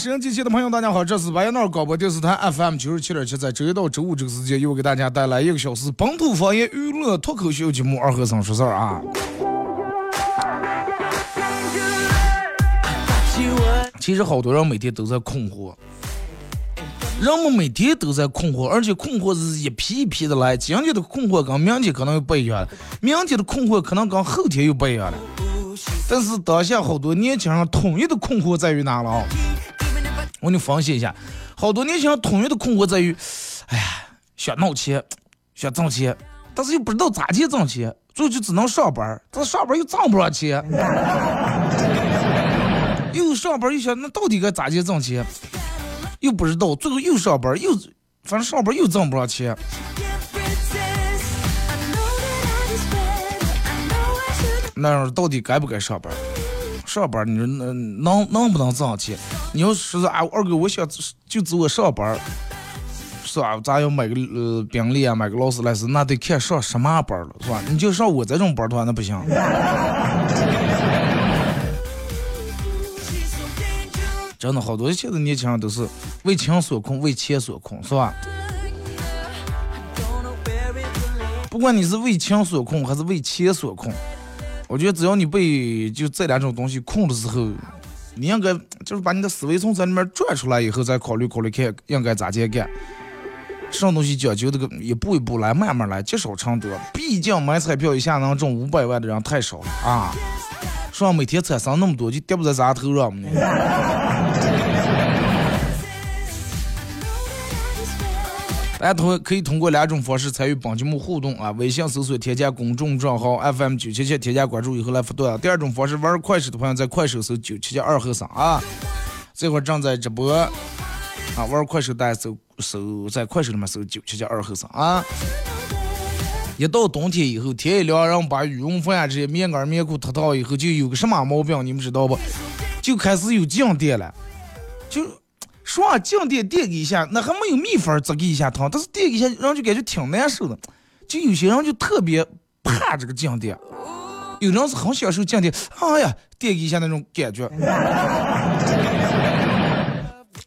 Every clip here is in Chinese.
收音机前的朋友，大家好，这是白彦淖广播电视台 FM 九十七点七，在周一到周五这个时间，又给大家带来一个小时本土方言娱乐脱口秀节目《二和尚说事儿》啊。其实好多人每天都在困惑，人们每天都在困惑，而且困惑是一批一批的来，今天的困惑跟明天可能又不一样了，明天的困惑可能跟后天又不一样了。但是当下好多年轻人统一的困惑在于哪了啊？我给你分析一下，好多年轻人统一的困惑在于，哎呀，想闹钱，想挣钱，但是又不知道咋去挣钱，最后就只能上班，但是上班又挣不上钱，又上班又想那到底该咋去挣钱，又不知道，最后又上班又，反正上班又挣不上钱，那到底该不该上班？上班，你说能能能不能挣钱？你要说啊，二哥，我想就走我上班，是吧？咱要买个呃宾利啊，买个劳斯莱斯，那得看上什么班了，是吧？你就上我这种班的话，那不行。真的好多现在年轻人都是为情所困，为钱所困，是吧？不管你是为情所困，还是为钱所困。我觉得只要你被就这两种东西控的时候，你应该就是把你的思维从这里面转出来以后，再考虑考虑看应该咋接干。什么东西讲究这个一步一步来，慢慢来，积少成多。毕竟买彩票一下能中五百万的人太少了啊！说每天产生那么多，就跌不在咱头上。大家通可以通过两种方式参与本节目互动啊，微信搜索添加公众账号 FM 九七七，添加关注以后来互动。第二种方式，玩快手的朋友在快手搜九七七二和尚啊，这会儿正在直播啊，玩快手大家搜搜在快手里面搜九七七二和尚啊。一到冬天以后，天一凉，然后把羽绒服呀这些棉袄棉裤脱套以后，就有个什么毛病，你们知道不？就开始有静电了，就。说静电电一下，那还没有蜜蜂这个一下疼，但是电一下，人就感觉挺难受的。就有些人就特别怕这个静电，有人是很享受静电，哎呀，电一下那种感觉。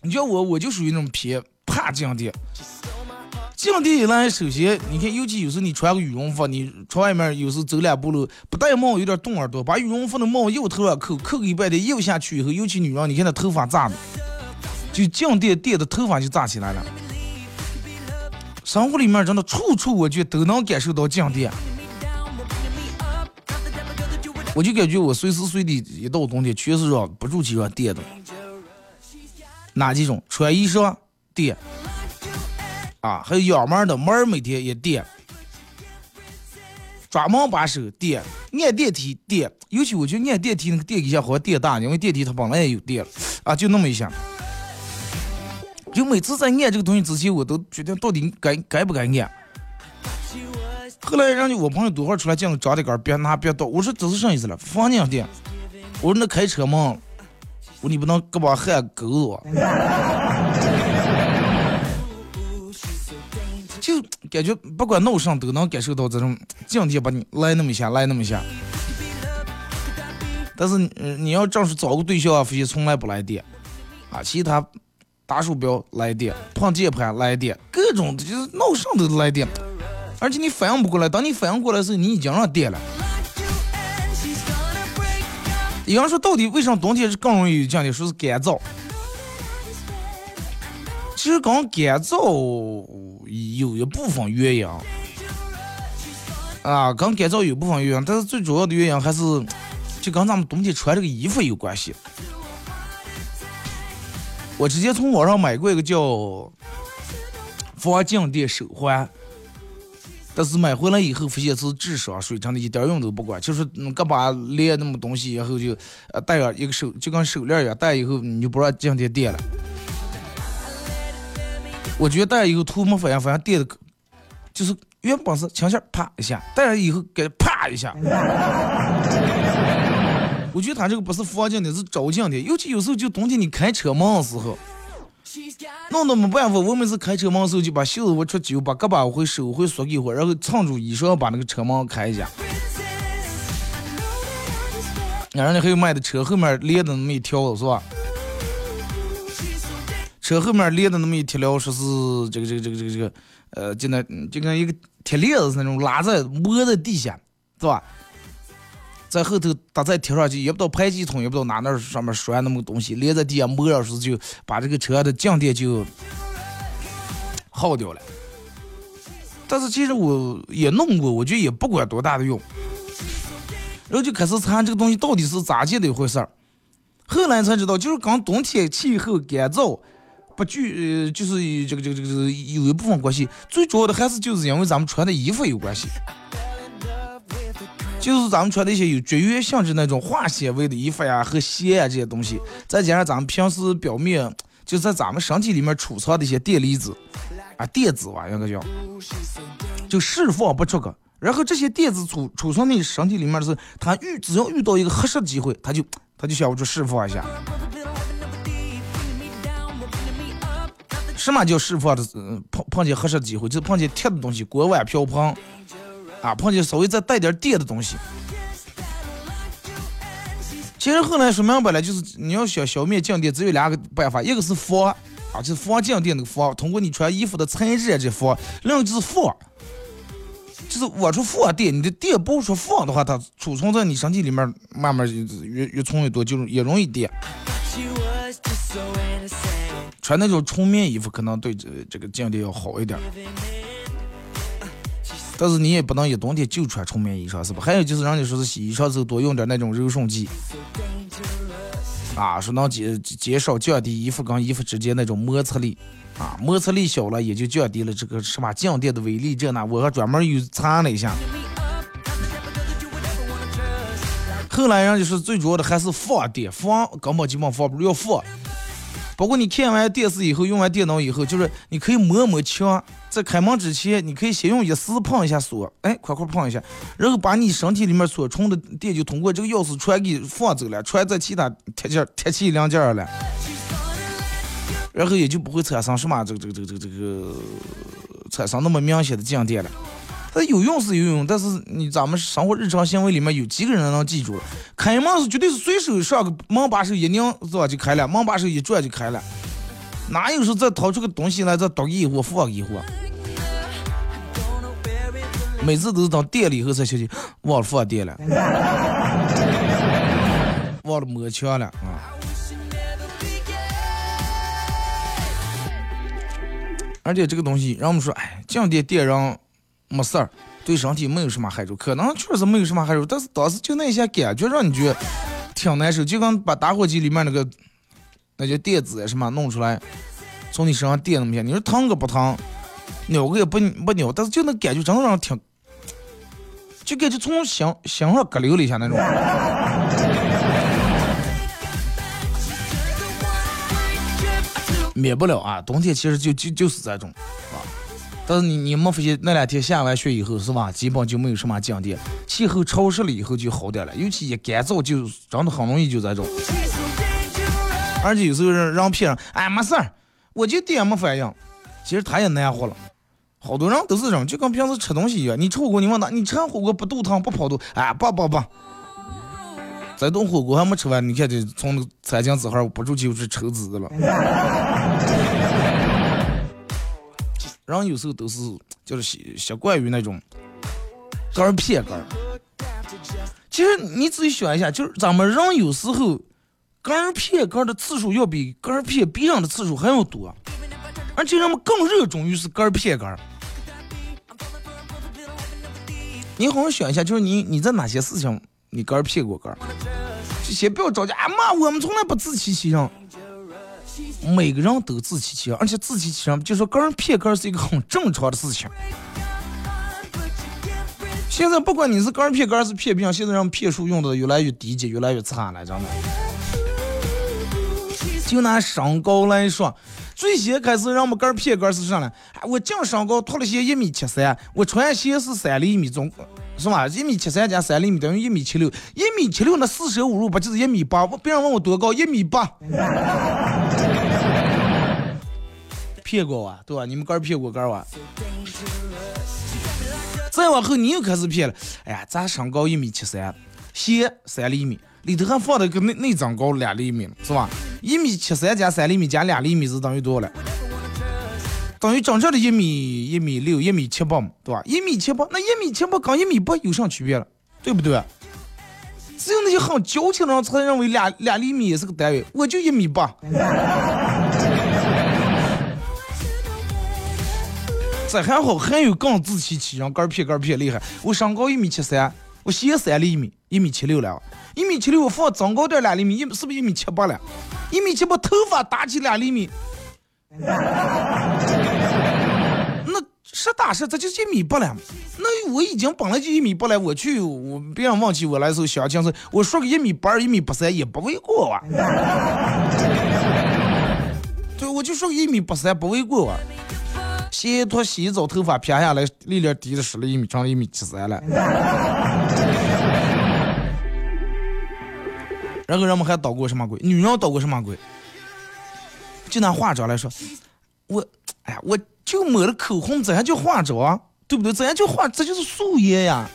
你叫我，我就属于那种偏怕静电。静电一来，首先你看，尤其有时候你穿个羽绒服，你穿外面有时走两步路不戴帽，有点冻耳朵，把羽绒服的帽又头上扣，扣个一半的又下去以后，尤其女人，你看那头发炸的。就静电电的头发就炸起来了，生活里面真的处处我觉得都能感受到静电，我就感觉我随时随地一到冬天全是让不住气让电的，哪几种？穿衣裳电，啊，还有养门的门每天也电，抓门把手电，按电梯电，尤其我觉得按电梯那个电一下好像电大，因为电梯它本来也有电啊，就那么一下。就每次在按这个东西之前，我都决定到底该该不该按。后来人家我朋友多会儿出来讲长的杆，别拿别倒。我说这是什么意思了？房间电。我说那开车嘛，我说你不能胳膊汗勾我。就感觉不管闹上都能感受到这种静电把你来那么一下，来那么一下。但是你要正式找个对象啊，发现从来不来电啊，其他。打鼠标来电，碰键盘来电，各种就是闹上都来电，而且你反应不过来。当你反应过来的时候，你已经让电了。有人说，到底为什么冬天是更容易有降电？说是干燥。其实跟干燥有一部分原因啊，跟干燥有部分原因，但是最主要的原因还是就跟咱们冬天穿这个衣服有关系。我直接从网上买过一个叫防静电手环，但是买回来以后发现是智商税，真的一点用都不管，就是胳膊连那么东西，然后就呃戴上一个手，就跟手链一样，戴以后你就不让静电电了。我觉得戴上以后头没反应，反正电的，就是原本是轻轻啪一下，戴上以后给啪一下。我觉得他这个不是防静的，是着静的。尤其有时候就冬天你开车门的时候，弄得没办法。我每次开车门的时候就把袖子我出去，把胳膊我会手会缩一会，然后撑住衣裳把那个车门开一下。然后呢还有卖的车后面连的那么一条是吧？车后面连的那么一条说是这个这个这个这个这个呃，就那就跟一个铁链子那种拉在摸在地下，是吧？在后头他在贴上去，也不知道排气筒，也不知道哪那上面拴那么个东西，连在地下摸上时就把这个车的静电就耗掉了。但是其实我也弄过，我觉得也不管多大的用。然后就开始查这个东西到底是咋介的一回事儿。后来才知道，就是跟冬天气候干燥不具，呃，就是这个这个这个有一部分关系。最主要的还是就是因为咱们穿的衣服有关系。就是咱们穿的一些有绝缘性质那种化纤维的衣服呀和鞋啊这些东西，再加上咱们平时表面就在咱们身体里面储藏的一些电离子啊电子吧应该叫，就释放不出个。然后这些电子储储存你身体里面的时候，它遇只要遇到一个合适的机会，它就它就想我就释放一下。什么叫释放的？碰碰见合适的机会，就是碰见铁的东西，锅碗瓢盆。啊，碰见稍微再带点电的东西。其实后来说明白了，就是你要想消灭静电，只有两个办法，一个是防，啊，就是防静电那个防，通过你穿衣服的材质这防；另一个就是放，就是我说放电，你的电不是说放的话，它储存在你身体里面，慢慢越越存越多，就也容易电。穿那种纯棉衣服，可能对这这个静电要好一点。但是你也不能一冬天就穿纯棉衣裳，是吧？还有就是人家说是洗衣裳时候多用点那种柔顺剂，啊，说能减减少降低衣服跟衣服之间那种摩擦力，啊，摩擦力小了也就降低了这个什么静电的威力。这那我还专门又查了一下，后来人家说最主要的还是放电，放根本基本放不住，要放。包括你看完电视以后，用完电脑以后，就是你可以摸摸墙，在开门之前，你可以先用钥匙碰一下锁，哎，快快碰一下，然后把你身体里面所充的电就通过这个钥匙传给放走了，传在其他铁件、铁器零件了，然后也就不会产生什么这个这个这个这个这个产生那么明显的静电了。它有用是有用，但是你咱们生活日常行为里面有几个人能记住？开门是绝对是随手上个门把手一拧是吧就开了，门把手一转就开了，哪有说再掏出个东西来再倒一壶放一壶？每次都是等电了以后才想起忘了放电了，忘了摸墙了啊！而且这个东西让我们说，哎，静电电人。没事儿，对身体没有什么害处，可能确实没有什么害处，但是当时就那些感觉让你觉得挺难受，就跟把打火机里面那个那叫电子什么弄出来，从你身上电那么下，你说疼个不疼，扭个也不不扭，但是就那感觉真的让人挺，就感觉从心心上割流了一下那种。免不了啊，冬天其实就就就是这种啊。但是你你没发现那两天下完雪以后是吧，基本就没有什么静电，气候潮湿了以后就好点了，尤其一干燥就真的很容易就这种。而且有时候让让骗人，哎没事儿，我就点没反应，其实他也难活了。好多人都是这种，就跟平时吃东西一样，你吃火锅你问他，你吃火锅不肚疼不跑肚？哎不不不，这顿火锅还没吃完，你看这从那餐厅这号不住就是抽纸了。人有时候都是就是习习惯于那种根儿片根儿。其实你仔细想一下，就是咱们人有时候根儿片根儿的次数要比根儿片别人的次数还要多。而且人们更热衷于是根儿骗根儿。你好好想一下，就是你你在哪些事情你根儿骗过根儿？先不要着急，啊妈，我们从来不自欺欺人。每个人都自欺欺人，而且自欺欺人，就说个人骗个人是一个很正常的事情。现在不管你是个人骗个人是骗别人，现在让骗术用的越来越低级，越来越差了，真的。就拿身高来说，最先开始让我们个人骗个人是啥呢？我净身高脱了鞋一米七三，我穿鞋是三厘米总。是吧？一米七三加三厘米等于一米七六，一米七六那四舍五入不就是一米八？我别人问我多高，一米八。骗过我，对吧？你们哥骗过哥我。再往后你又开始骗了。哎呀，咱身高一米七三，鞋三厘米，里头还放了个内内增高两厘米，是吧？一米七三加三厘米加两厘米是等于多少了？等于整正的一米一米六一米七八嘛，对吧？一米七八，那一米七八跟一米八有啥区别了？对不对？只有那些很矫情的人才认为两两厘米也是个单位，我就一米八。这还好，还有更自欺欺人、个骗个骗厉害。我身高一米七三，我鞋三厘米，一米七六了。一米七六，我放增高点两厘米，一是不是一米七八了？一米七八，头发打起两厘米。那实打实，这就一米八了。那我已经本来就一米八了，我去，我别人忘记我来的时候相亲是，我说个一米八二、一米八三也不为过啊。对，我就说个一米八三不为过啊。洗脱洗澡，头发撇下来，力量低了十了一米，长了一米七三了。然后人们还捣过什么鬼？女人捣过什么鬼？就拿化妆来说，我，哎呀，我就抹了口红，怎样就化妆，对不对？怎样就化，这就是素颜呀。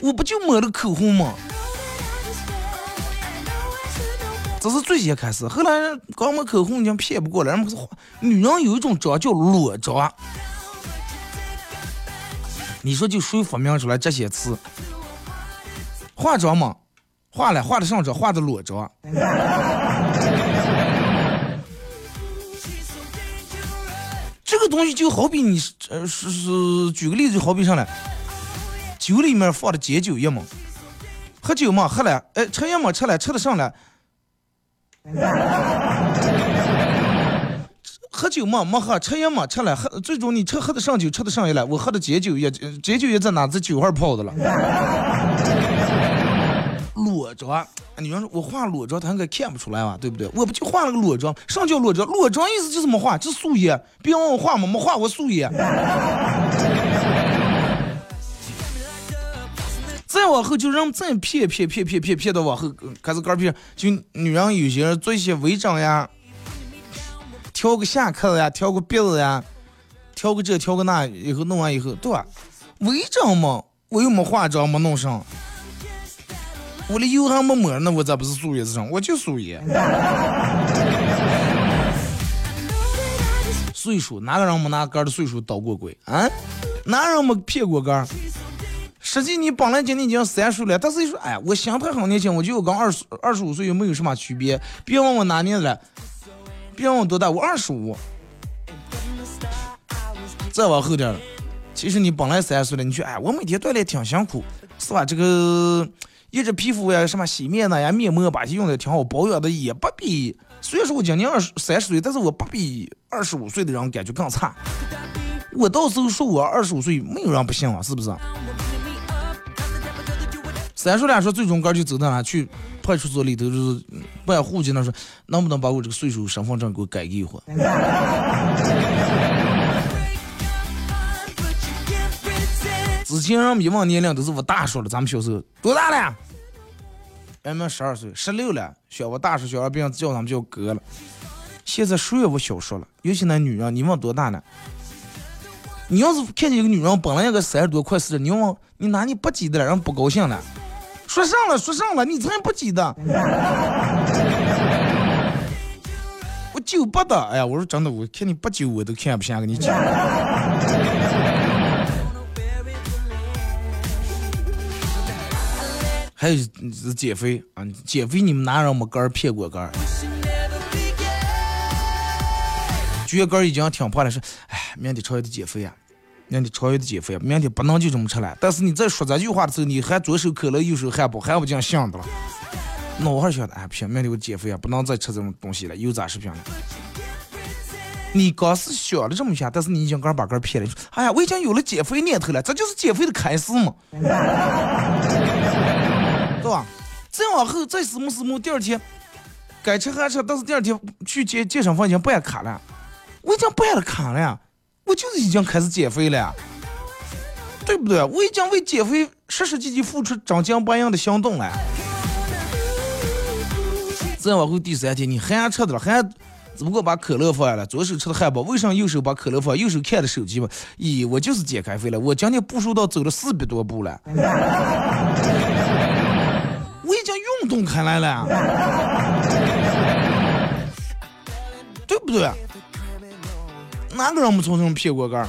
我不就抹了口红吗？这是最先开始，后来刚抹口红已经骗不过了。人们是，女人有一种妆叫裸妆，你说就谁发明出来这些词？化妆嘛，化了，化的上妆，化的裸妆。东西就好比你，呃，是是，举个例子，就好比上来，酒里面放的解酒液嘛，喝酒嘛，喝了，哎，吃药嘛，吃了，吃的上来，喝酒嘛，没喝，吃烟嘛，吃了，喝，最终你吃喝的上酒，吃的上药了，我喝的解酒液，解酒液在哪？在酒号泡的了。裸妆，女人说我化裸妆，他应该看不出来吧？对不对？我不就化了个裸妆，上叫裸妆？裸妆意思就是没化，就素颜。别问我化吗？没化，我素颜。再往后就让再骗骗骗骗骗骗到往后开始干骗，就女人有些人做一些微整呀，挑个下颌呀，挑个鼻子呀，挑个这挑个那，以后弄完以后，对吧？微整嘛，我又没化妆，没弄上。我的油还没抹呢，我咋不是素颜之上？我就素颜。岁数哪个人没拿杆的岁数捣过鬼啊？哪人没骗过杆？实际你本来今年已经三十了，但是一说，哎，我心态很年轻，我就跟二十二十五岁又没有什么区别。别问我哪年了，别问我多大，我二十五。再往后点儿，其实你本来三十了，你去，哎，我每天锻炼挺辛苦，是吧？这个。一直皮肤呀，什么洗面奶呀、面膜，把些用的挺好，保养的也不比。虽然说我今年二十三十岁，但是我不比二十五岁的人感觉更差。我到时候说我二十五岁，没有人不信我，是不是？三叔俩说，最终哥就走到哪去派出所里头，就是办户籍那说，能不能把我这个岁数身份证给我改一回？之前人们一问年龄都是我大说了，咱们小时候多大了？俺们十二岁，十六了，小我大叔，小二别人叫他们叫哥了。现在谁也不小说了，尤其那女人，你问多大呢？你要是看见一个女人本来应该三十多快四十，你问你哪里不记得了？人不高兴了，说上了说上了，你才不记得。我九八的，哎呀，我说真的，我看你八九我都看不下，跟你讲。还有减肥啊，减肥你们男人没杆儿骗过杆儿？觉得肝已经挺胖了，说，哎，明天超越的减肥啊，明天超越的减肥啊，明天不能就这么吃了。但是你在说这句话的时候，你还左手可乐，右手汉堡，还不讲想的了。那我还想，哎，不行，明天我减肥啊，不能再吃这种东西了，油炸食品了。你刚是想了这么想，但是你已经刚把肝骗了。哎呀，我已经有了减肥念头了，这就是减肥的开始嘛，吧？再往后再死么死么，第二天该吃还吃，但是第二天去健健身房已经不按卡了，我已经不按了卡了呀，我就是已经开始减肥了，对不对？我已经为减肥实实际际付出真金白银的行动了。再往后第三天你还吃的了，还。只不过把可乐放下了，左手吃的汉堡，为啥右手把可乐放，右手看的手机嘛？咦，我就是减开肥了，我今天步数到走了四百多步了，已经运动开来了，对不对？哪个人没从中骗过杆儿？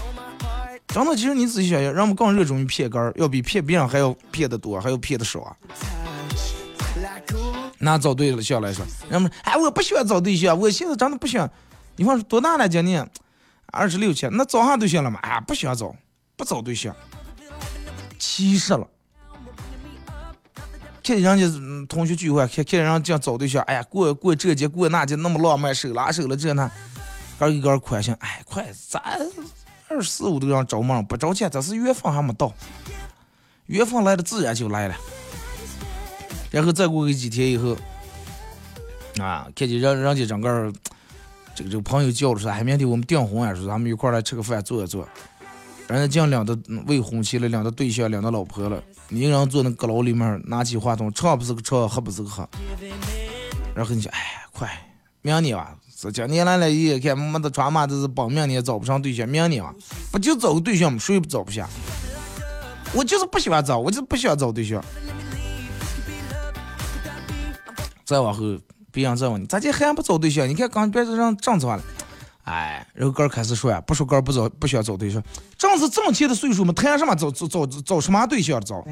真的，其实你仔细想想，人们更热衷于骗杆儿，要比骗别人还要骗的多，还要骗的少啊。拿找对象来说，人们哎，我不喜欢找对象，我现在真的不喜欢。你说多大了？今年二十六七，那找上对象了吗？哎，不喜欢找，不找对象，气死了。看见人家同学聚会，看看人家找对象，哎呀，过过这节过那节那么浪漫，手拉手了这那，个一个宽心，哎，快，咱二十四五都让着忙，不着急，这是缘分还没到，缘分来的自然就来了。然后再过个几天以后，啊，看见人人家整个这个这个朋友叫了说，哎，明天我们订婚啊，说咱们一块来吃个饭，坐一坐。人家讲两的未婚妻了，两的对象，两的老婆了，你一个人坐那阁楼里面，拿起话筒，唱不是个唱，喝不是个喝。然后你说，哎，快，明年吧，这今年来了一看，没得穿嘛，这是帮明年找不上对象，明年吧，不就找个对象吗？谁也不找不下。我就是不喜欢找，我就不喜欢找对象。再往后，别人再问你，咋这还不找对象？你看刚别让正常了，哎，然后哥开始说呀，不说哥不找，不需要找对象，正是挣钱的岁数嘛，谈什么找找找找什么对象找？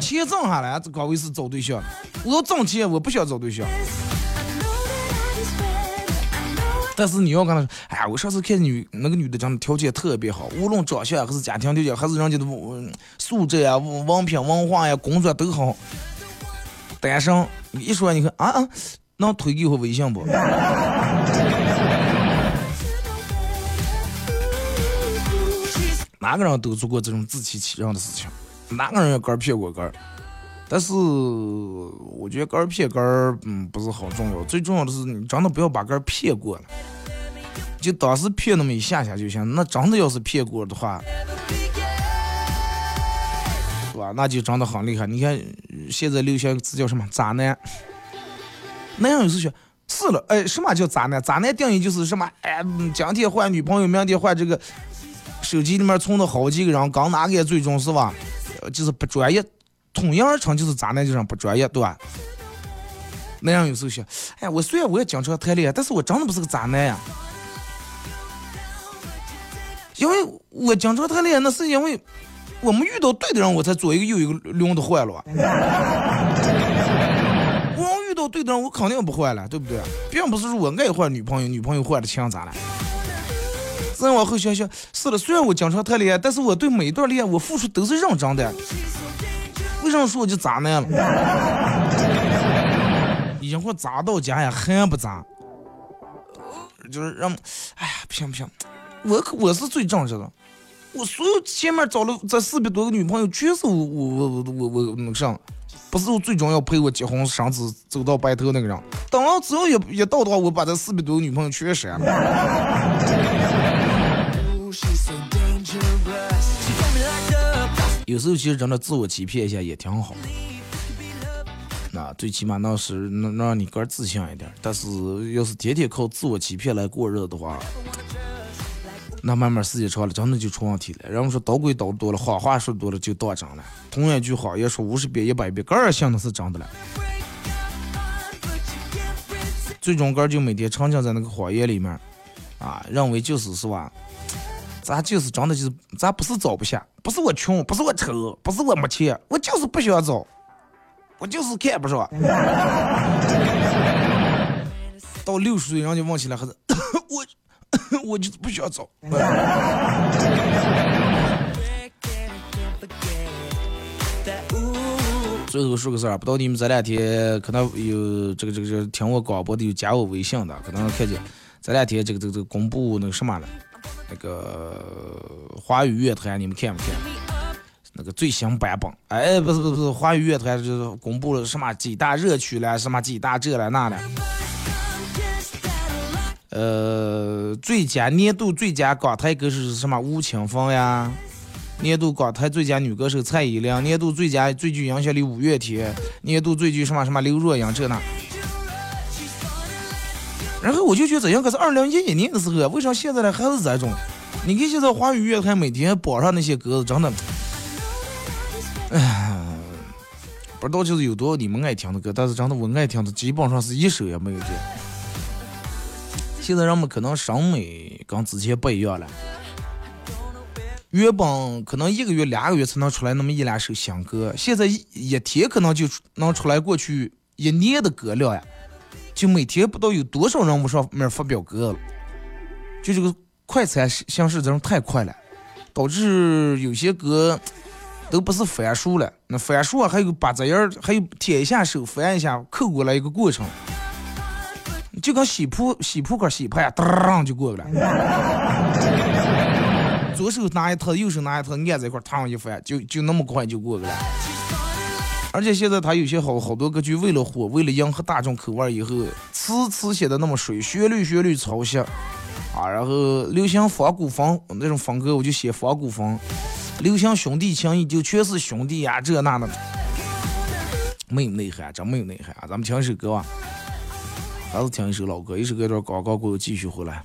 钱挣下来，这高位是找对象。我要挣钱，我不需要找对象。但是你要跟他说，哎呀，我上次看女那个女的长得条件特别好，无论长相还是家庭条件，还是人家的素质呀、文凭、文化呀、工作都好。单身，一说你看啊啊，能推给我微信不？哪个人都做过这种自欺欺人的事情，哪个人也肝骗过肝但是我觉得肝骗肝嗯，不是很重要，最重要的是你真的不要把肝骗过了，就当时骗那么一下下就行。那真的要是骗过的话。是吧？那就真的很厉害。你看，现在流行一个词叫什么？渣男。那样有时说，是了，哎，什么叫渣男？渣男定义就是什么？哎，今天换女朋友，明天换这个，手机里面存了好几个人，刚哪个最终是吧？就是不专业。统一而成就是渣男，就是不专业，对吧？那样有时候想，哎，我虽然我也经常谈恋爱，但是我真的不是个渣男呀。因为我经常谈恋爱，那是因为。我们遇到对的人，我才左一个右一个轮的坏了。我遇到对的人，我肯定不坏了，对不对？并不是说我爱换女朋友，女朋友坏了枪咋了？再往后想想，是了，虽然我经常谈恋爱，但是我对每一段恋爱我付出都是认真的。为什么说我就渣男了？已经快渣到家呀，还不渣？就是让，哎呀，不行不行，我可我是最正直的。我所有前面找了这四百多个女朋友，全是我我我我我我那个啥，不是我最终要陪我结婚生子走到白头那个人。等到只要一一到的话，我把这四百多个女朋友全删了。有时候其实真的自我欺骗一下也挺好，那最起码那是能让你个自信一点。但是要是天天靠自我欺骗来过日子的话，那慢慢时间长了，真的就出问题了。人们说捣鬼刀多了，谎话说多了就当真了。同样一句话，也说五十遍、一百遍，个人信的是真的了。最终个就每天沉浸在那个谎言里面，啊，认为就是是吧？咱就是真的就是，咱不是找不下，不是我穷，不是我丑，不是我没钱，我就是不想找，我就是看不上。到六十岁，人家问起来还是我，我就是不想找。最后说个事儿，不知道你们这两天可能有这个这个这个听我广播的有加我微信的，可能看见这两天这个这个这个公布那个什么了，那个华语乐坛你们看不看？那个最新版本，哎，不是不是不是，华语乐坛就是公布了什么几大热曲了，什么几大这了那了。呃，最佳年度最佳港台歌手是什么？吴青峰呀。年度港台最佳女歌手蔡依林，年度最佳最具影响力五月天，年度最具什么什么刘若英这那。然后我就觉得这应该是二零一一年的时候，为啥现在呢还是这种？你看现在华语乐坛每天榜上那些歌，真的，哎，不知道就是有多少你们爱听的歌，但是真的我爱听的基本上是一首也没有见。现在人们可能审美跟之前不一样了，原本可能一个月、两个月才能出来那么一两首新歌，现在一一天可能就能出来过去一年的歌量呀！就每天不知道有多少人往上面发表歌了，就这个快餐形式真是太快了，导致有些歌都不是翻书了，那翻书啊还有把这样还有舔一下手翻一下扣过来一个过程。就跟洗扑洗扑克洗牌，当就过去了。左手拿一套，右手拿一套，按在一块，烫一翻，就就那么快就过去了。而且现在他有些好好多歌曲，为了火，为了迎合大众口味，以后词词写的那么水，旋律旋律抄袭啊，然后流行仿古风那种风格，我就写仿古风。流行兄弟情谊，就全是兄弟呀，这那的，没有内涵，真没有内涵啊！咱们听一首歌吧。还是听一首老歌，一首歌段广告过继续回来。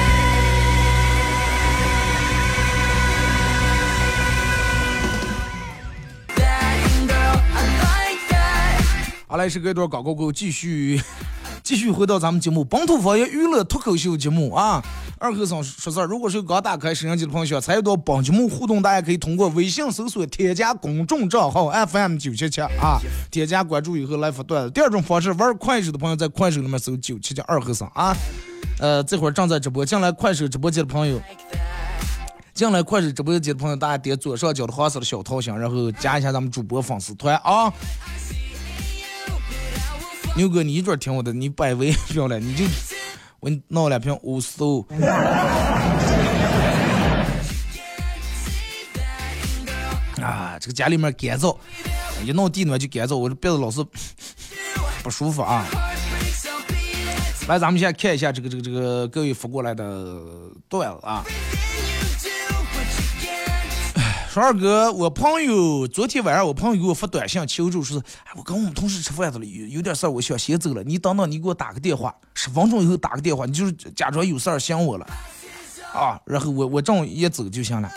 好来，是隔一段广告过后，继续 继续回到咱们节目《本土方言娱乐脱口秀》节目啊。二和尚说事儿，如果是刚打开摄像机的朋友，参与到本节目互动，大家可以通过微信搜索添加公众账号 FM 九七七啊，添加关注以后来发段子。第二种方式，玩快手的朋友在快手里面搜九七七二和尚啊。呃，这会儿正在直播，进来快手直播间的朋友，进来快手直播间的朋友，大家点左上角的黄色的小桃心，然后加一下咱们主播粉丝团啊。牛哥，你一准听我的，你百威不要了，你就我弄两瓶乌苏。啊，这个家里面干燥，一弄地暖就干燥，我这鼻子老是 不舒服啊。来，咱们先看一下这个这个这个各位发过来的段子啊。说二哥，我朋友昨天晚上我朋友给我发短信求助，说，哎，我跟我们同事吃饭去了，有有点事儿，我想先走了，你等等，你给我打个电话，十分钟以后打个电话，你就是假装有事儿想我了，啊，然后我我正一走就行了。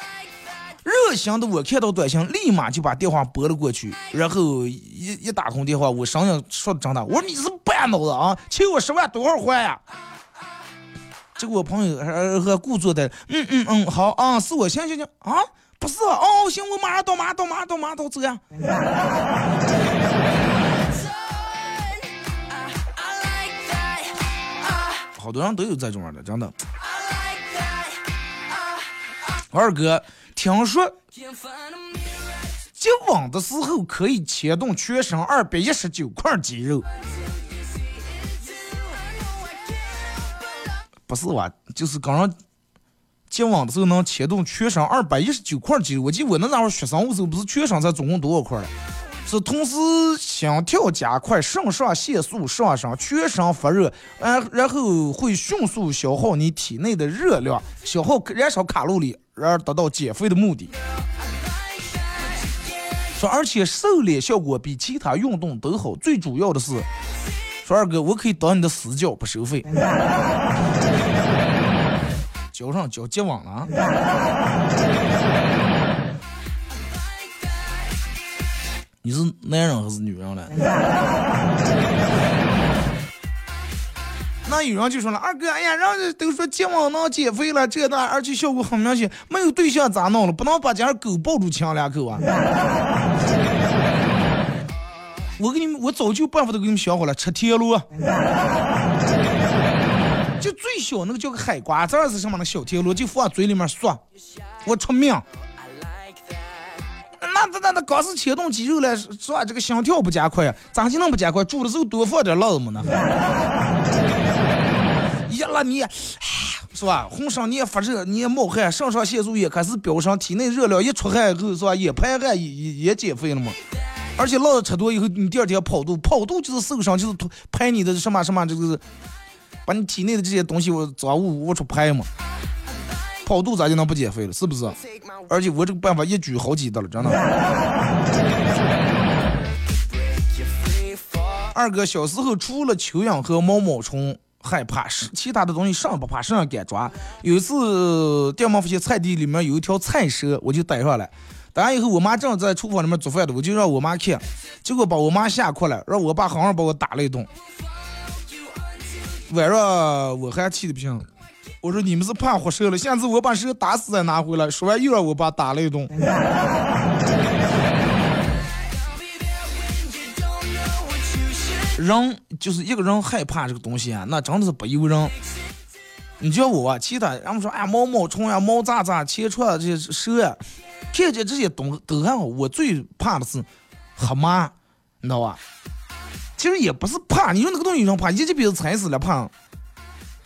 热心的我看到短信，立马就把电话拨了过去，然后一一打通电话，我声音说的真的，我说你是半脑子啊，欠我十万多少还呀？结果我朋友还还故作的，嗯嗯嗯，好啊，是我，行行行啊，不是哦，行，我马上到，马上到，马上到，马上到，走呀。好多人都有这种的，真的。二哥，听说接吻的时候可以牵动全身二百一十九块肌肉。不是我？就是刚上接吻的时候能牵动全身二百一十九块肌肉。我记得我那会儿学生的时候，不是全身才总共多少块儿？是同时心跳加快，肾上腺素上升，全身发热，然然后会迅速消耗你体内的热量，消耗燃烧卡路里，然而达到减肥的目的。说而且瘦脸效果比其他运动都好，最主要的是，说二哥我可以当你的私教不收费。交上交接网了！你是男人还是女人了？那有人就说了，二哥，哎呀，人家都说接网能减肥了，这那，而且效果很明显。没有对象咋弄了？不能把家狗抱住亲两口啊！我给你们，我早就办法都给你们想好了，吃铁路。最小那个叫个海瓜子是什么？那小田螺就放嘴里面嗦，我出命。那那那那刚是牵动肌肉了，说这个心跳不加快？咋就能不加快？煮的时候多放点辣子么呢？呀那你，是吧？浑身你也发热，你也冒汗，肾上腺素也开始飙升，体内热量一出汗以后，是吧？也排汗也也减肥了嘛。而且辣子吃多以后，你第二天跑肚，跑肚就是受伤，就是排你的什么什么这个。把你体内的这些东西我脏物我出排嘛，跑肚咋就能不减肥了？是不是？而且我这个办法一举好几得了，真的。二哥小时候除了蚯蚓和毛毛虫害怕，是其他的东西上不怕，身上敢抓。有一次电门发现菜地里面有一条菜蛇，我就逮上了。逮完以后，我妈正在厨房里面做饭的，我就让我妈看，结果把我妈吓哭了，让我爸狠狠把我打了一顿。晚上我还气的不行，我说你们是怕活蛇了，下次我把蛇打死再拿回来。说完又让我爸打了一顿。人就是一个人害怕这个东西啊，那真的是不由人。你叫我其他，人们说哎毛毛虫呀、毛渣渣、千串这些蛇呀，看见这些东都还好，我最怕的是蛤蟆，你知道吧？其实也不是怕，你说那个东西让怕，一记鼻子踩死了怕。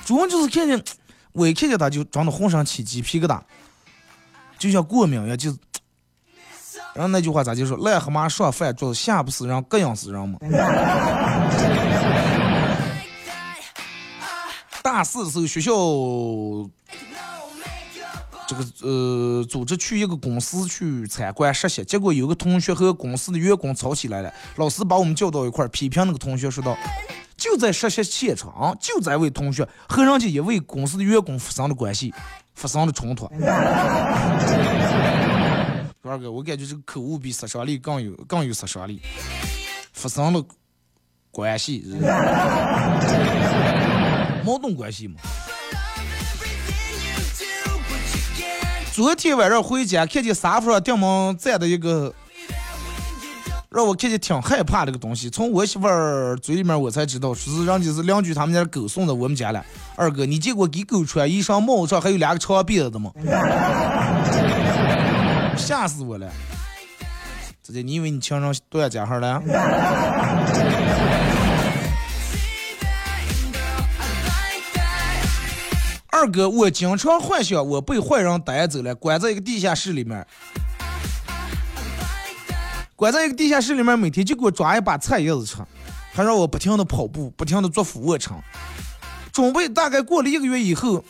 主要就是看见，我一看见它就长得浑身起鸡皮疙瘩，就像过敏一样。就，然后那句话咋就说？癞蛤蟆上饭桌，吓不死人，膈应死人嘛。大四的时候，学校。这个呃，组织去一个公司去参观实习，结果有个同学和公司的员工吵起来了。老师把我们叫到一块儿，批评那个同学说道：“就在实习现场，就在位同学和人家一位公司的员工发生了关系，发生了冲突。”二哥，我感觉这个口误比杀伤力更有更有杀伤力，发生了关系，矛盾关系嘛。昨天晚上回家，看见沙发上顶门站的一个，让我看见挺害怕这个东西。从我媳妇儿嘴里面我才知道，说是人家是邻居他们家狗送到我们家了。二哥，你见过给狗穿衣裳帽上还有两个长辫子的吗？吓死我了！直接你以为你情人多家号了？二哥，我经常幻想我被坏人带走了，关在一个地下室里面，关在一个地下室里面，每天就给我抓一把菜叶子吃，还让我不停的跑步，不停的做俯卧撑。准备大概过了一个月以后，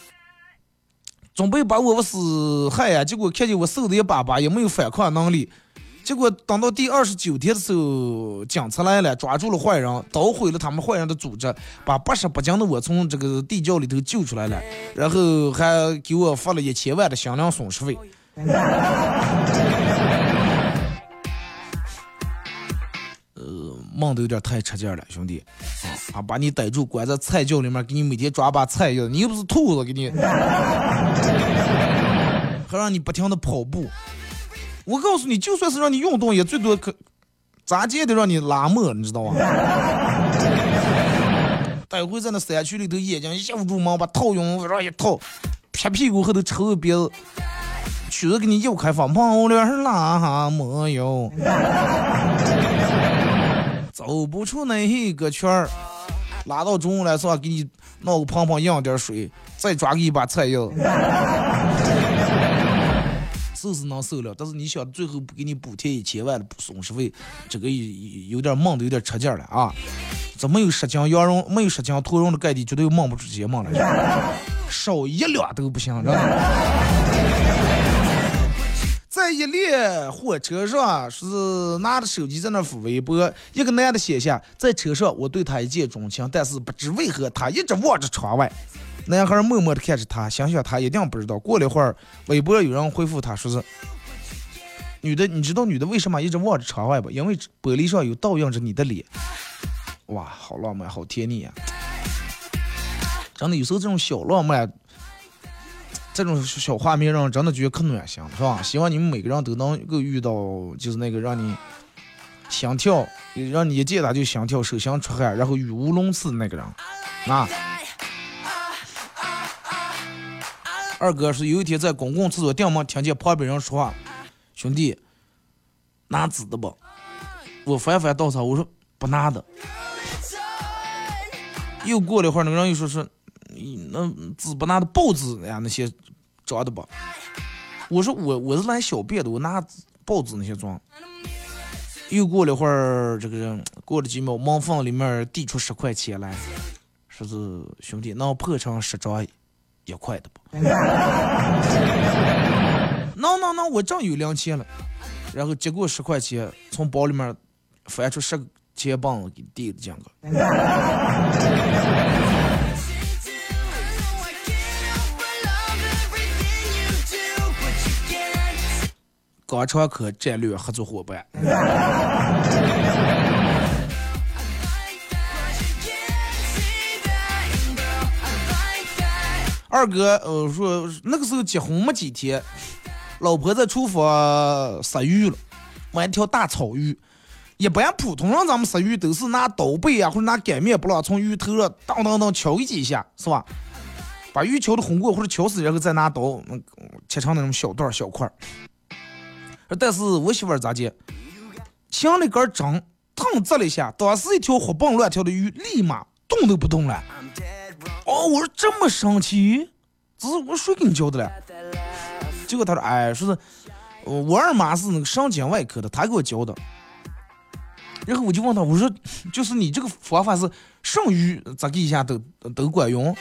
准备把我死害呀，结果看见我瘦的一巴巴，也没有反抗能力。结果等到第二十九天的时候，警察来了，抓住了坏人，捣毁了他们坏人的组织，把八十八斤的我从这个地窖里头救出来了，然后还给我发了一千万的心灵损失费。呃，梦都有点太吃劲了，兄弟，啊，把你逮住，关在菜窖里面，给你每天抓把菜叶，你又不是兔子，给你，还让你不停的跑步。我告诉你，就算是让你运动，也最多可咋也得让你拉磨，你知道吗？待会在那山区里头，眼睛一下捂住毛，把套用往上一套，撇屁股后头抽个鼻子，曲子给你又开放，跑脸拉哈没有，走不出那一个圈儿，拉到中午来是吧？给你弄个胖胖养点水，再抓个一把菜叶。瘦是能受了，但是你想最后不给你补贴一千万的损失费，这个有有点梦的有点吃劲了啊！这没有十斤羊绒，没有十斤驼绒的盖地，绝对梦不出这些梦了，少 一两都不行，知道吗？在一列火车上，是拿着手机在那发微博，一个男的写下：在车上我对他一见钟情，但是不知为何他一直望着窗外。男孩默默地看着他，想想他一定不知道。过了一会儿，微博有人回复他说是：“女的，你知道女的为什么一直望着窗外不？因为玻璃上有倒映着你的脸。”哇，好浪漫，好甜蜜呀！真的，有时候这种小浪漫，这种小画面，让人真的觉得可暖心了，是吧？希望你们每个人都能够遇到，就是那个让你心跳，让你一见他就心跳、手心出汗，然后语无伦次的那个人，啊。二哥是有一天在公共厕所顶门听见旁边人说话：“兄弟，拿纸的不？”我翻翻倒茶，我说不拿的。又过了一会儿，那个人又说是：“那纸不拿的报纸呀那些装的不？”我说我我是来小便的，我拿报纸那些装。又过了一会儿，这个人过了几秒，门缝里面递出十块钱来，说是兄弟能破成十张。一块的不？能能能，我正有两钱了，然后接过十块钱，从包里面翻出十个钱棒子给递给江哥。肛肠科战略合作伙伴。二哥，呃，说那个时候结婚没几天，老婆在厨房杀鱼了，买一条大草鱼。一般普通人咱们杀鱼都是拿刀背啊，或者拿擀面不啷从鱼头上当当当敲几下，是吧？把鱼敲的红过或者敲死，然后再拿刀切成那种小段小块。但是我媳妇儿咋接？抢了根针，烫扎了一下，当时一条活蹦乱跳的鱼立马动都不动了。哦，我说这么生气，这是我谁给你教的嘞？结果他说，哎，说是我二妈是那个神经外科的，她给我教的。然后我就问他，我说，就是你这个方法是上鱼咋给一下都都管用？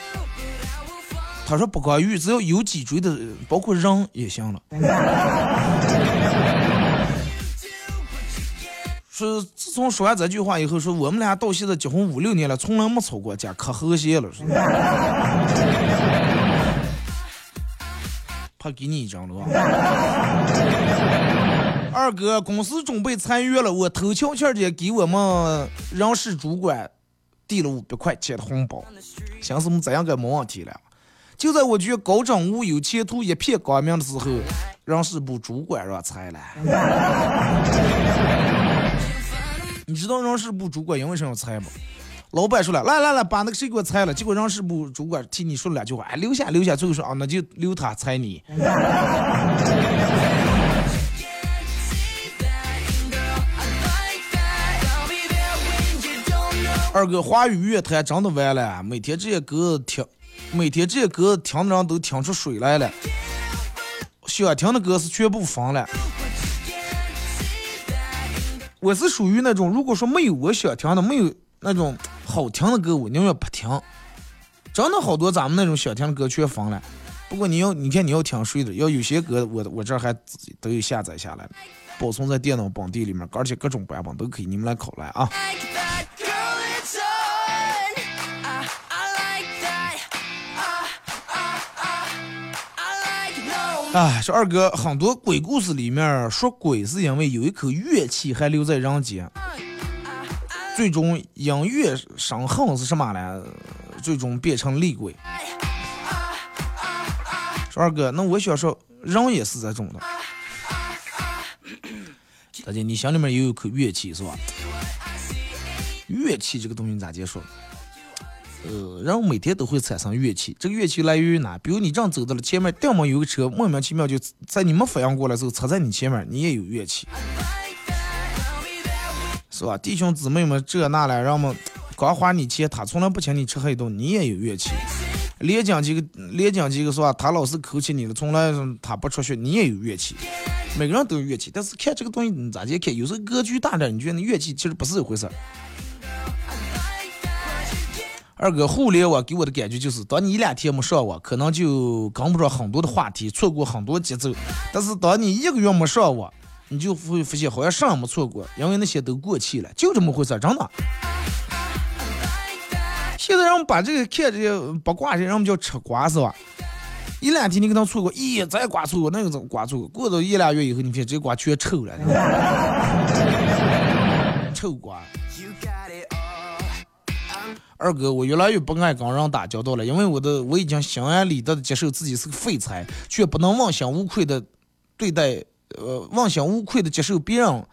他说不管鱼，只要有脊椎的，包括人也行了。说自从说完这句话以后，说我们俩到现在结婚五六年了，从来没吵过架，可和谐了。怕给你一张了。二哥，公司准备裁员了，我偷悄悄的给我们人事主管递了五百块钱的红包，想什么这样该没问题了。就在我觉得高枕无忧、前途一片光明的时候，人事部主管让裁了。你知道人事部主管因为什么裁吗？老板说了，来来来，把那个谁给我裁了。结果人事部主管替你说了两句话，哎，留下留下。最后说啊，那就留他裁你。二哥，华语乐坛真的完了，每天这些歌听，每天这些歌听的人都听出水来了，想听的歌是全部封了。我是属于那种，如果说没有我想听的，没有那种好听的歌，我宁愿不听。真的好多咱们那种想听的歌全封了。不过你要你看你要听谁的，要有些歌我我这还都有下载下来，保存在电脑本地里面，而且各种版本都可以，你们来考来啊。哎，说二哥，很多鬼故事里面说鬼是因为有一口怨气还留在人间，最终因怨生恨是什么呢？最终变成厉鬼。说二哥，那我想说，人也是这种的。大姐，你心里面也有口怨气是吧？怨气这个东西咋接说？呃，人每天都会产生怨气，这个怨气来源于哪？比如你正走到了前面，对面有个车，莫名其妙就在你没反应过来的时候，插在你前面，你也有怨气，是吧？弟兄姊妹们这那来，让们光花你钱，他从来不请你吃黑顿，你也有怨气。连讲几个，连讲几个是吧？他老是扣起你了，从来他不出血，你也有怨气。每个人都有怨气，但是看这个东西你咋接看？有时候格局大点，你觉得怨气其实不是一回事儿。二哥，互联网给我的感觉就是，当你一两天没上网，可能就跟不上很多的话题，错过很多节奏；但是当你一个月没上网，你就会发现好像啥也没错过，因为那些都过气了，就这么回事，真的。现在人们把这个看这些八卦，这人们叫吃瓜是吧？一两天你给他错过，咦，这瓜错过，那个怎么瓜错过？过到一两月以后，你看这瓜全臭了，臭瓜。二哥，我越来越不爱跟人打交道了，因为我的我已经心安理得的接受自己是个废材，却不能问心无愧的对待，呃，问心无愧的接受别人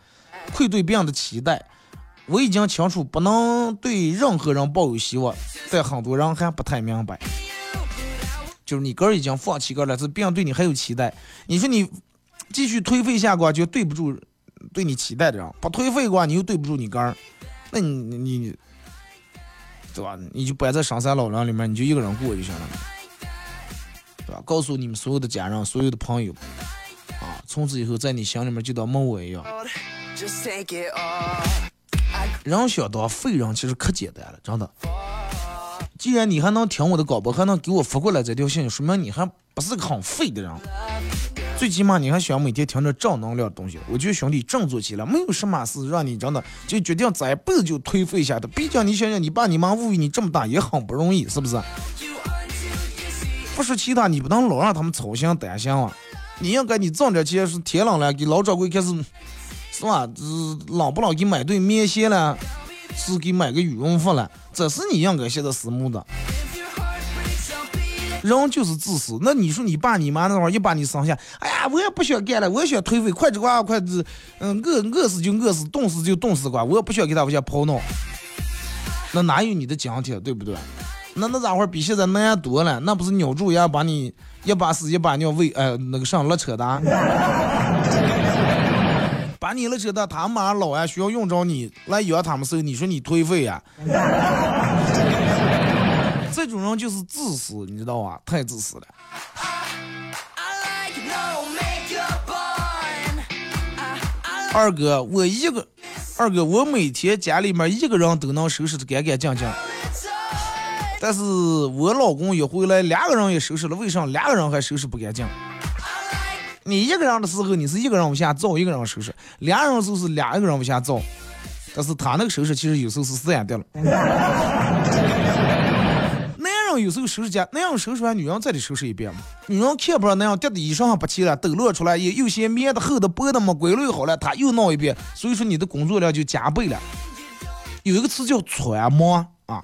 愧对别人的期待。我已经清楚不能对任何人抱有希望，但很多人还不太明白，就是你哥已经放弃哥了，是别人对你还有期待。你说你继续颓废下去，就对不住对你期待的人；不颓废的话，你又对不住你哥，那你你。对吧？你就摆在深山老林里面，你就一个人过就行了，对吧？告诉你们所有的家人、所有的朋友，啊，从此以后在你心里面就当没我一样。人想当废人其实可简单了，真的。既然你还能听我的广播，还能给我发过来这条信息，说明你还不是个很废的人。最起码你还想每天听着正能量的东西，我觉得兄弟振作起来，没有什么事让你真的就决定这一辈子就颓废一下的。毕竟你想想，你爸你妈物育你这么大也很不容易，是不是？不说其他，你不能老让他们操心担心啊！你应该你挣点钱，是天冷了给老掌柜开始，是吧？冷不冷给买对棉鞋了，是给买个羽绒服了，这是你应该现在思慕的。人就是自私，那你说你爸你妈那会儿一把你生下，哎呀，我也不想干了，我也想颓废，快这瓜快子，嗯，饿饿死就饿死，冻死就冻死瓜，我也不想给他往下抛闹，那哪有你的今天，对不对？那那咋会比现在难多了？那不是鸟住也把你一把屎一把尿喂，哎，那个上了扯的，把你拉扯的，他妈老呀，需要用着你来养他们时候，你说你颓废呀？这种人就是自私，你知道吧？太自私了。二哥，我一个二哥，我每天家里面一个人都能收拾的干干净净，但是我老公一回来，两个人也收拾了，为啥两个人还收拾不干净？你一个人的时候，你是一个人往下造，一个人收拾；两个人时候是两个人往下造，但是他那个收拾其实有时候是这样的了。有时候收拾家，那样收拾完，女人再得收拾一遍嘛。女人看不上那样叠的衣裳还不齐了，抖落出来，也有些棉的、厚的、薄的没归类好了，她又闹一遍。所以说你的工作量就加倍了。有一个词叫穿忙啊，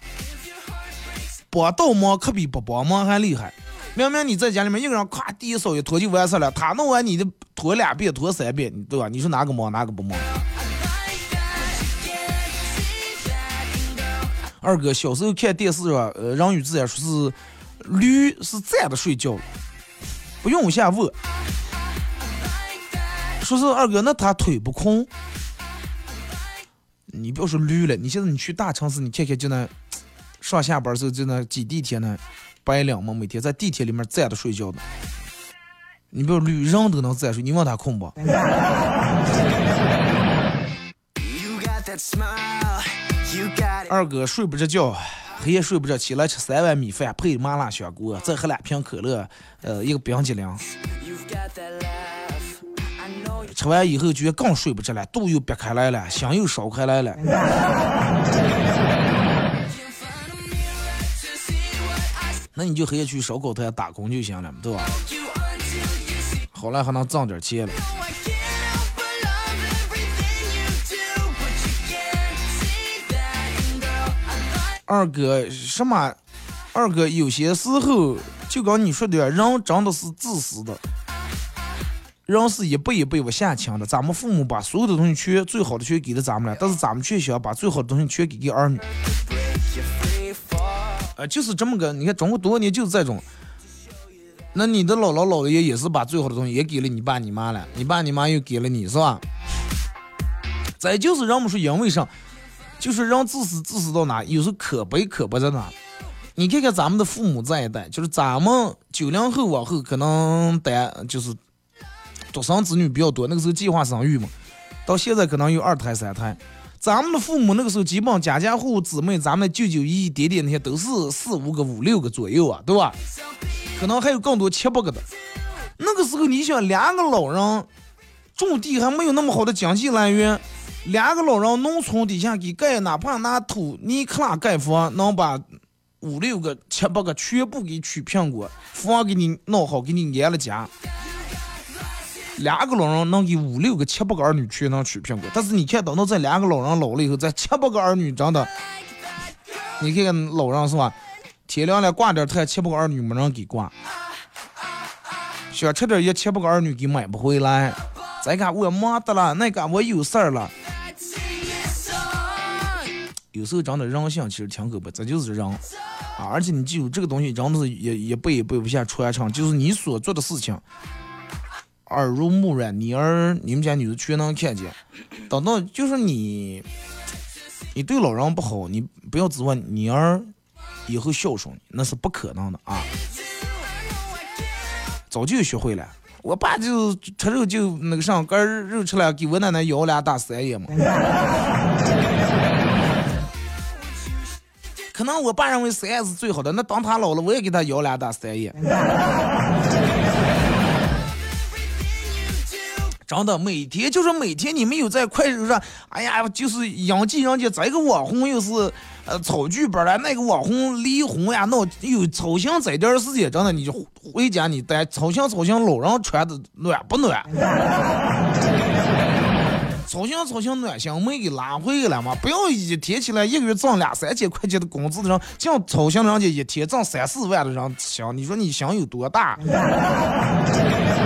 帮倒忙可比不帮忙还厉害。明明你在家里面一个人，咵地一扫一拖就完事了，他弄完你的拖两遍、拖三遍，对吧？你说哪个忙哪个不忙？二哥小时候看电视啊，呃，人与自然说是驴是站着睡觉，不用往下卧。说是二哥，那他腿不空。你不要说驴了，你现在你去大城市，你看看就那上下班时候就那挤地铁呢，白领嘛，每天在地铁里面站着睡觉的。你不要驴，人都能站睡，你问他空不？二哥睡不着觉，黑夜睡不着，起来吃三碗米饭配麻辣香锅，再喝两瓶可乐，呃，一个冰激凌。吃完以后觉得更睡不着了，肚又憋开来了，心又烧开来了。那你就黑夜去烧烤摊打工就行了，对吧？好了还能挣点钱了。二哥，什么？二哥，有些时候就跟你说的，人真的是自私的。人是一辈一辈往下强的，咱们父母把所有的东西全最好的全给了咱们了，但是咱们却想把最好的东西全给给儿女。呃，就是这么个，你看中国多少年就是这种。那你的姥姥姥爷也是把最好的东西也给了你爸你妈了，你爸你妈又给了你是吧？再就是人们说因为啥，就是人自私自私到哪，有时候可悲可悲在哪。你看看咱们的父母这一代，就是咱们九零后往后可能单就是独生子女比较多，那个时候计划生育嘛，到现在可能有二胎三胎。咱们的父母那个时候基本家家户户姊妹，咱们舅舅姨姨爹爹那些都是四五个五六个左右啊，对吧？可能还有更多七八个的。那个时候你想两个老人种地还没有那么好的经济来源，两个老人农村底下给盖，哪怕拿土泥克拉盖房，能把。五六个、七八个全部给取苹果，房给你弄好，给你安了家。两个老人能给五六个、七八个儿女全能取苹果，但是你看，等到这两个老人老了以后，这七八个儿女真的，你看看老人是吧？天亮了挂点菜，七八个儿女没人给挂。想吃点也七八个儿女给买不回来。再看我忙的了，那个我有事儿了。有时候真的人性其实挺可悲，这就是人啊！而且你记住，这个东西真的是也也背也背不下传承，就是你所做的事情，耳濡目染，你儿你们家女的全能看见。等到就是你，你对老人不好，你不要指望你儿以后孝顺你，那是不可能的啊！早就学会了，我爸就吃肉就那个上根肉吃了，给我奶奶摇两大三叶嘛。可能我爸认为三爷是最好的，那当他老了，我也给他摇两大三叶。真的，每天就是每天，你们有在快手上，哎呀，就是杨记人家这个网红又是呃炒剧本了，那个网红离婚呀，闹又操心这点事情，真的，你就回家你得操心操心老人穿的暖不暖。操心操心暖心没给拉回来了嘛？不要一天起来一个月挣两三千块钱的工资的人，像操心人家一天挣三四万的人想，你说你想有多大？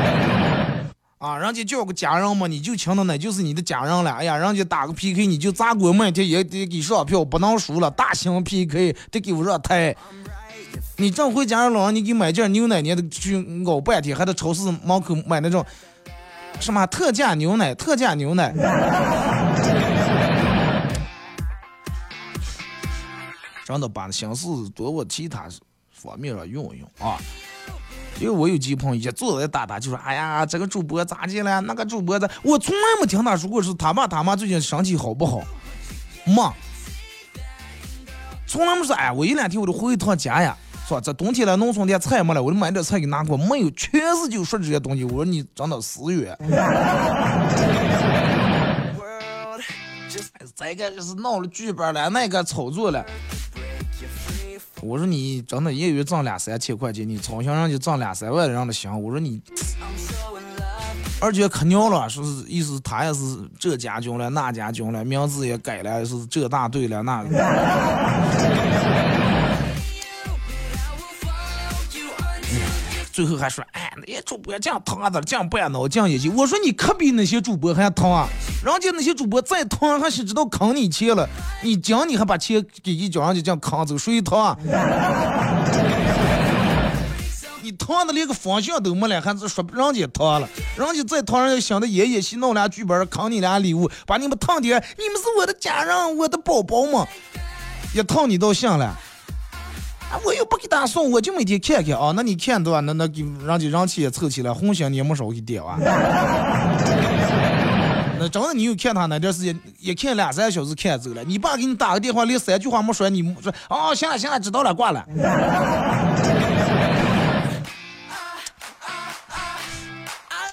啊，人家叫个家人嘛，你就请到那就是你的家人了。哎呀，人家打个 PK，你就砸锅卖铁也得给上票，不能输了。大型 PK 得给我上台。你正回家老让，你给买件牛奶，你得去熬半天，还得超市门口买那种。什么特价牛奶？特价牛奶，真的把心思多往其他方面上用一用啊！因为我有几个朋友也坐在打打，就说：“哎呀，这个主播咋的了？那个主播的，我从来没听他说过是他爸他妈最近身体好不好？妈，从来没说。哎，我一两天我就回一趟家呀。”说这冬天了，农村点菜没了，我就买点菜给拿过，没有，全是就说这些东西。我说你真的死远。再一个就是闹了剧本了，那个操作了。我说你真的一个月挣两三千块钱，你操心人家挣两三万的人的心。我说你，而且可牛了，说是意思他也是这家军了，那家军了，名字也改了，是这大队了，那。最后还说，哎，那些主播这样疼啊，这样办脑，这样也行。我说你可比那些主播还疼啊！人家那些主播再疼，还是知道坑你钱了。你讲你还把钱给一讲人家这样坑走，谁疼啊？你疼的连个方向都没了，还是说人家疼了？人家再疼，人家想的演演戏，弄俩剧本，坑你俩礼物，把你们烫的，你们是我的家人，我的宝宝嘛，也烫你到心了。啊我又不给他送，我就每天看看啊。那你看对吧那那给人家人气也凑起来，红心你也没少给点啊。那真的你又看他那段时间，一看两三个小时看走了。你爸给你打个电话，连三句话没说，你说哦，行了行了，知道了，挂了。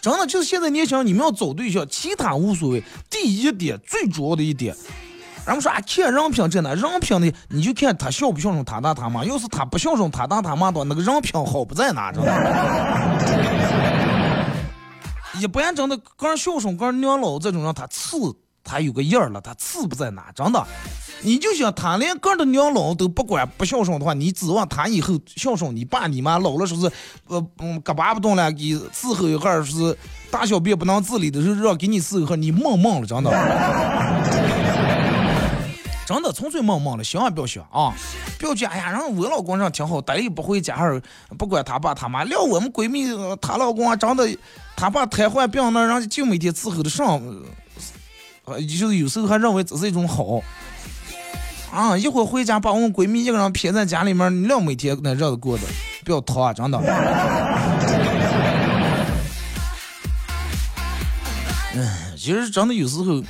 真的就是现在年轻人，你们要找对象，其他无所谓，第一点最主要的一点，人们说啊，看人品真的，人品的你就看他孝不孝顺他爸他妈，要是他不孝顺他爸他妈的，那个人品好不在哪，真的。一般真的，个人孝顺，个人娘老这种人，他次他有个样了，他次不在哪，真的。你就想他连个的娘老都不管不孝顺的话，你指望他以后孝顺你爸你妈？老了说是呃嗯胳膊不动了，给伺候一会儿是大小便不能自理的时候让给你伺候一会儿，你梦梦了，真的，真的纯粹梦梦了，想也不要想啊！不要去，哎呀，人我老公这挺好，待也不回家，还不管他爸他妈。聊我们闺蜜，她老公啊，长得他爸瘫痪病那，人家就每天伺候的上，呃，就是有时候还认为这是一种好。啊！一会儿回家把我们闺蜜一个人撇在家里面，你俩每天那日子过的，不要逃啊！真的。嗯，其实真的有时候，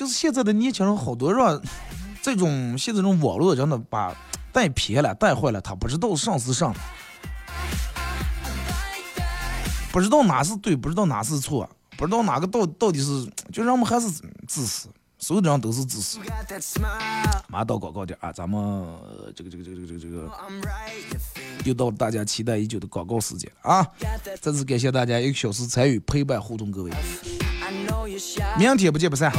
就是现在的年轻人好多让，这种现在这种网络真的把带偏了、带坏了，他不知道上是上，不知道哪是对，不知道哪是错，不知道哪个到到底是，就让我们还是自私。所有的人都是自私。马上到广告点啊，咱们这个这个这个这个这个又到了大家期待已久的广告时间了啊！再次感谢大家一个小时参与陪伴互动，各位，明天不见不散。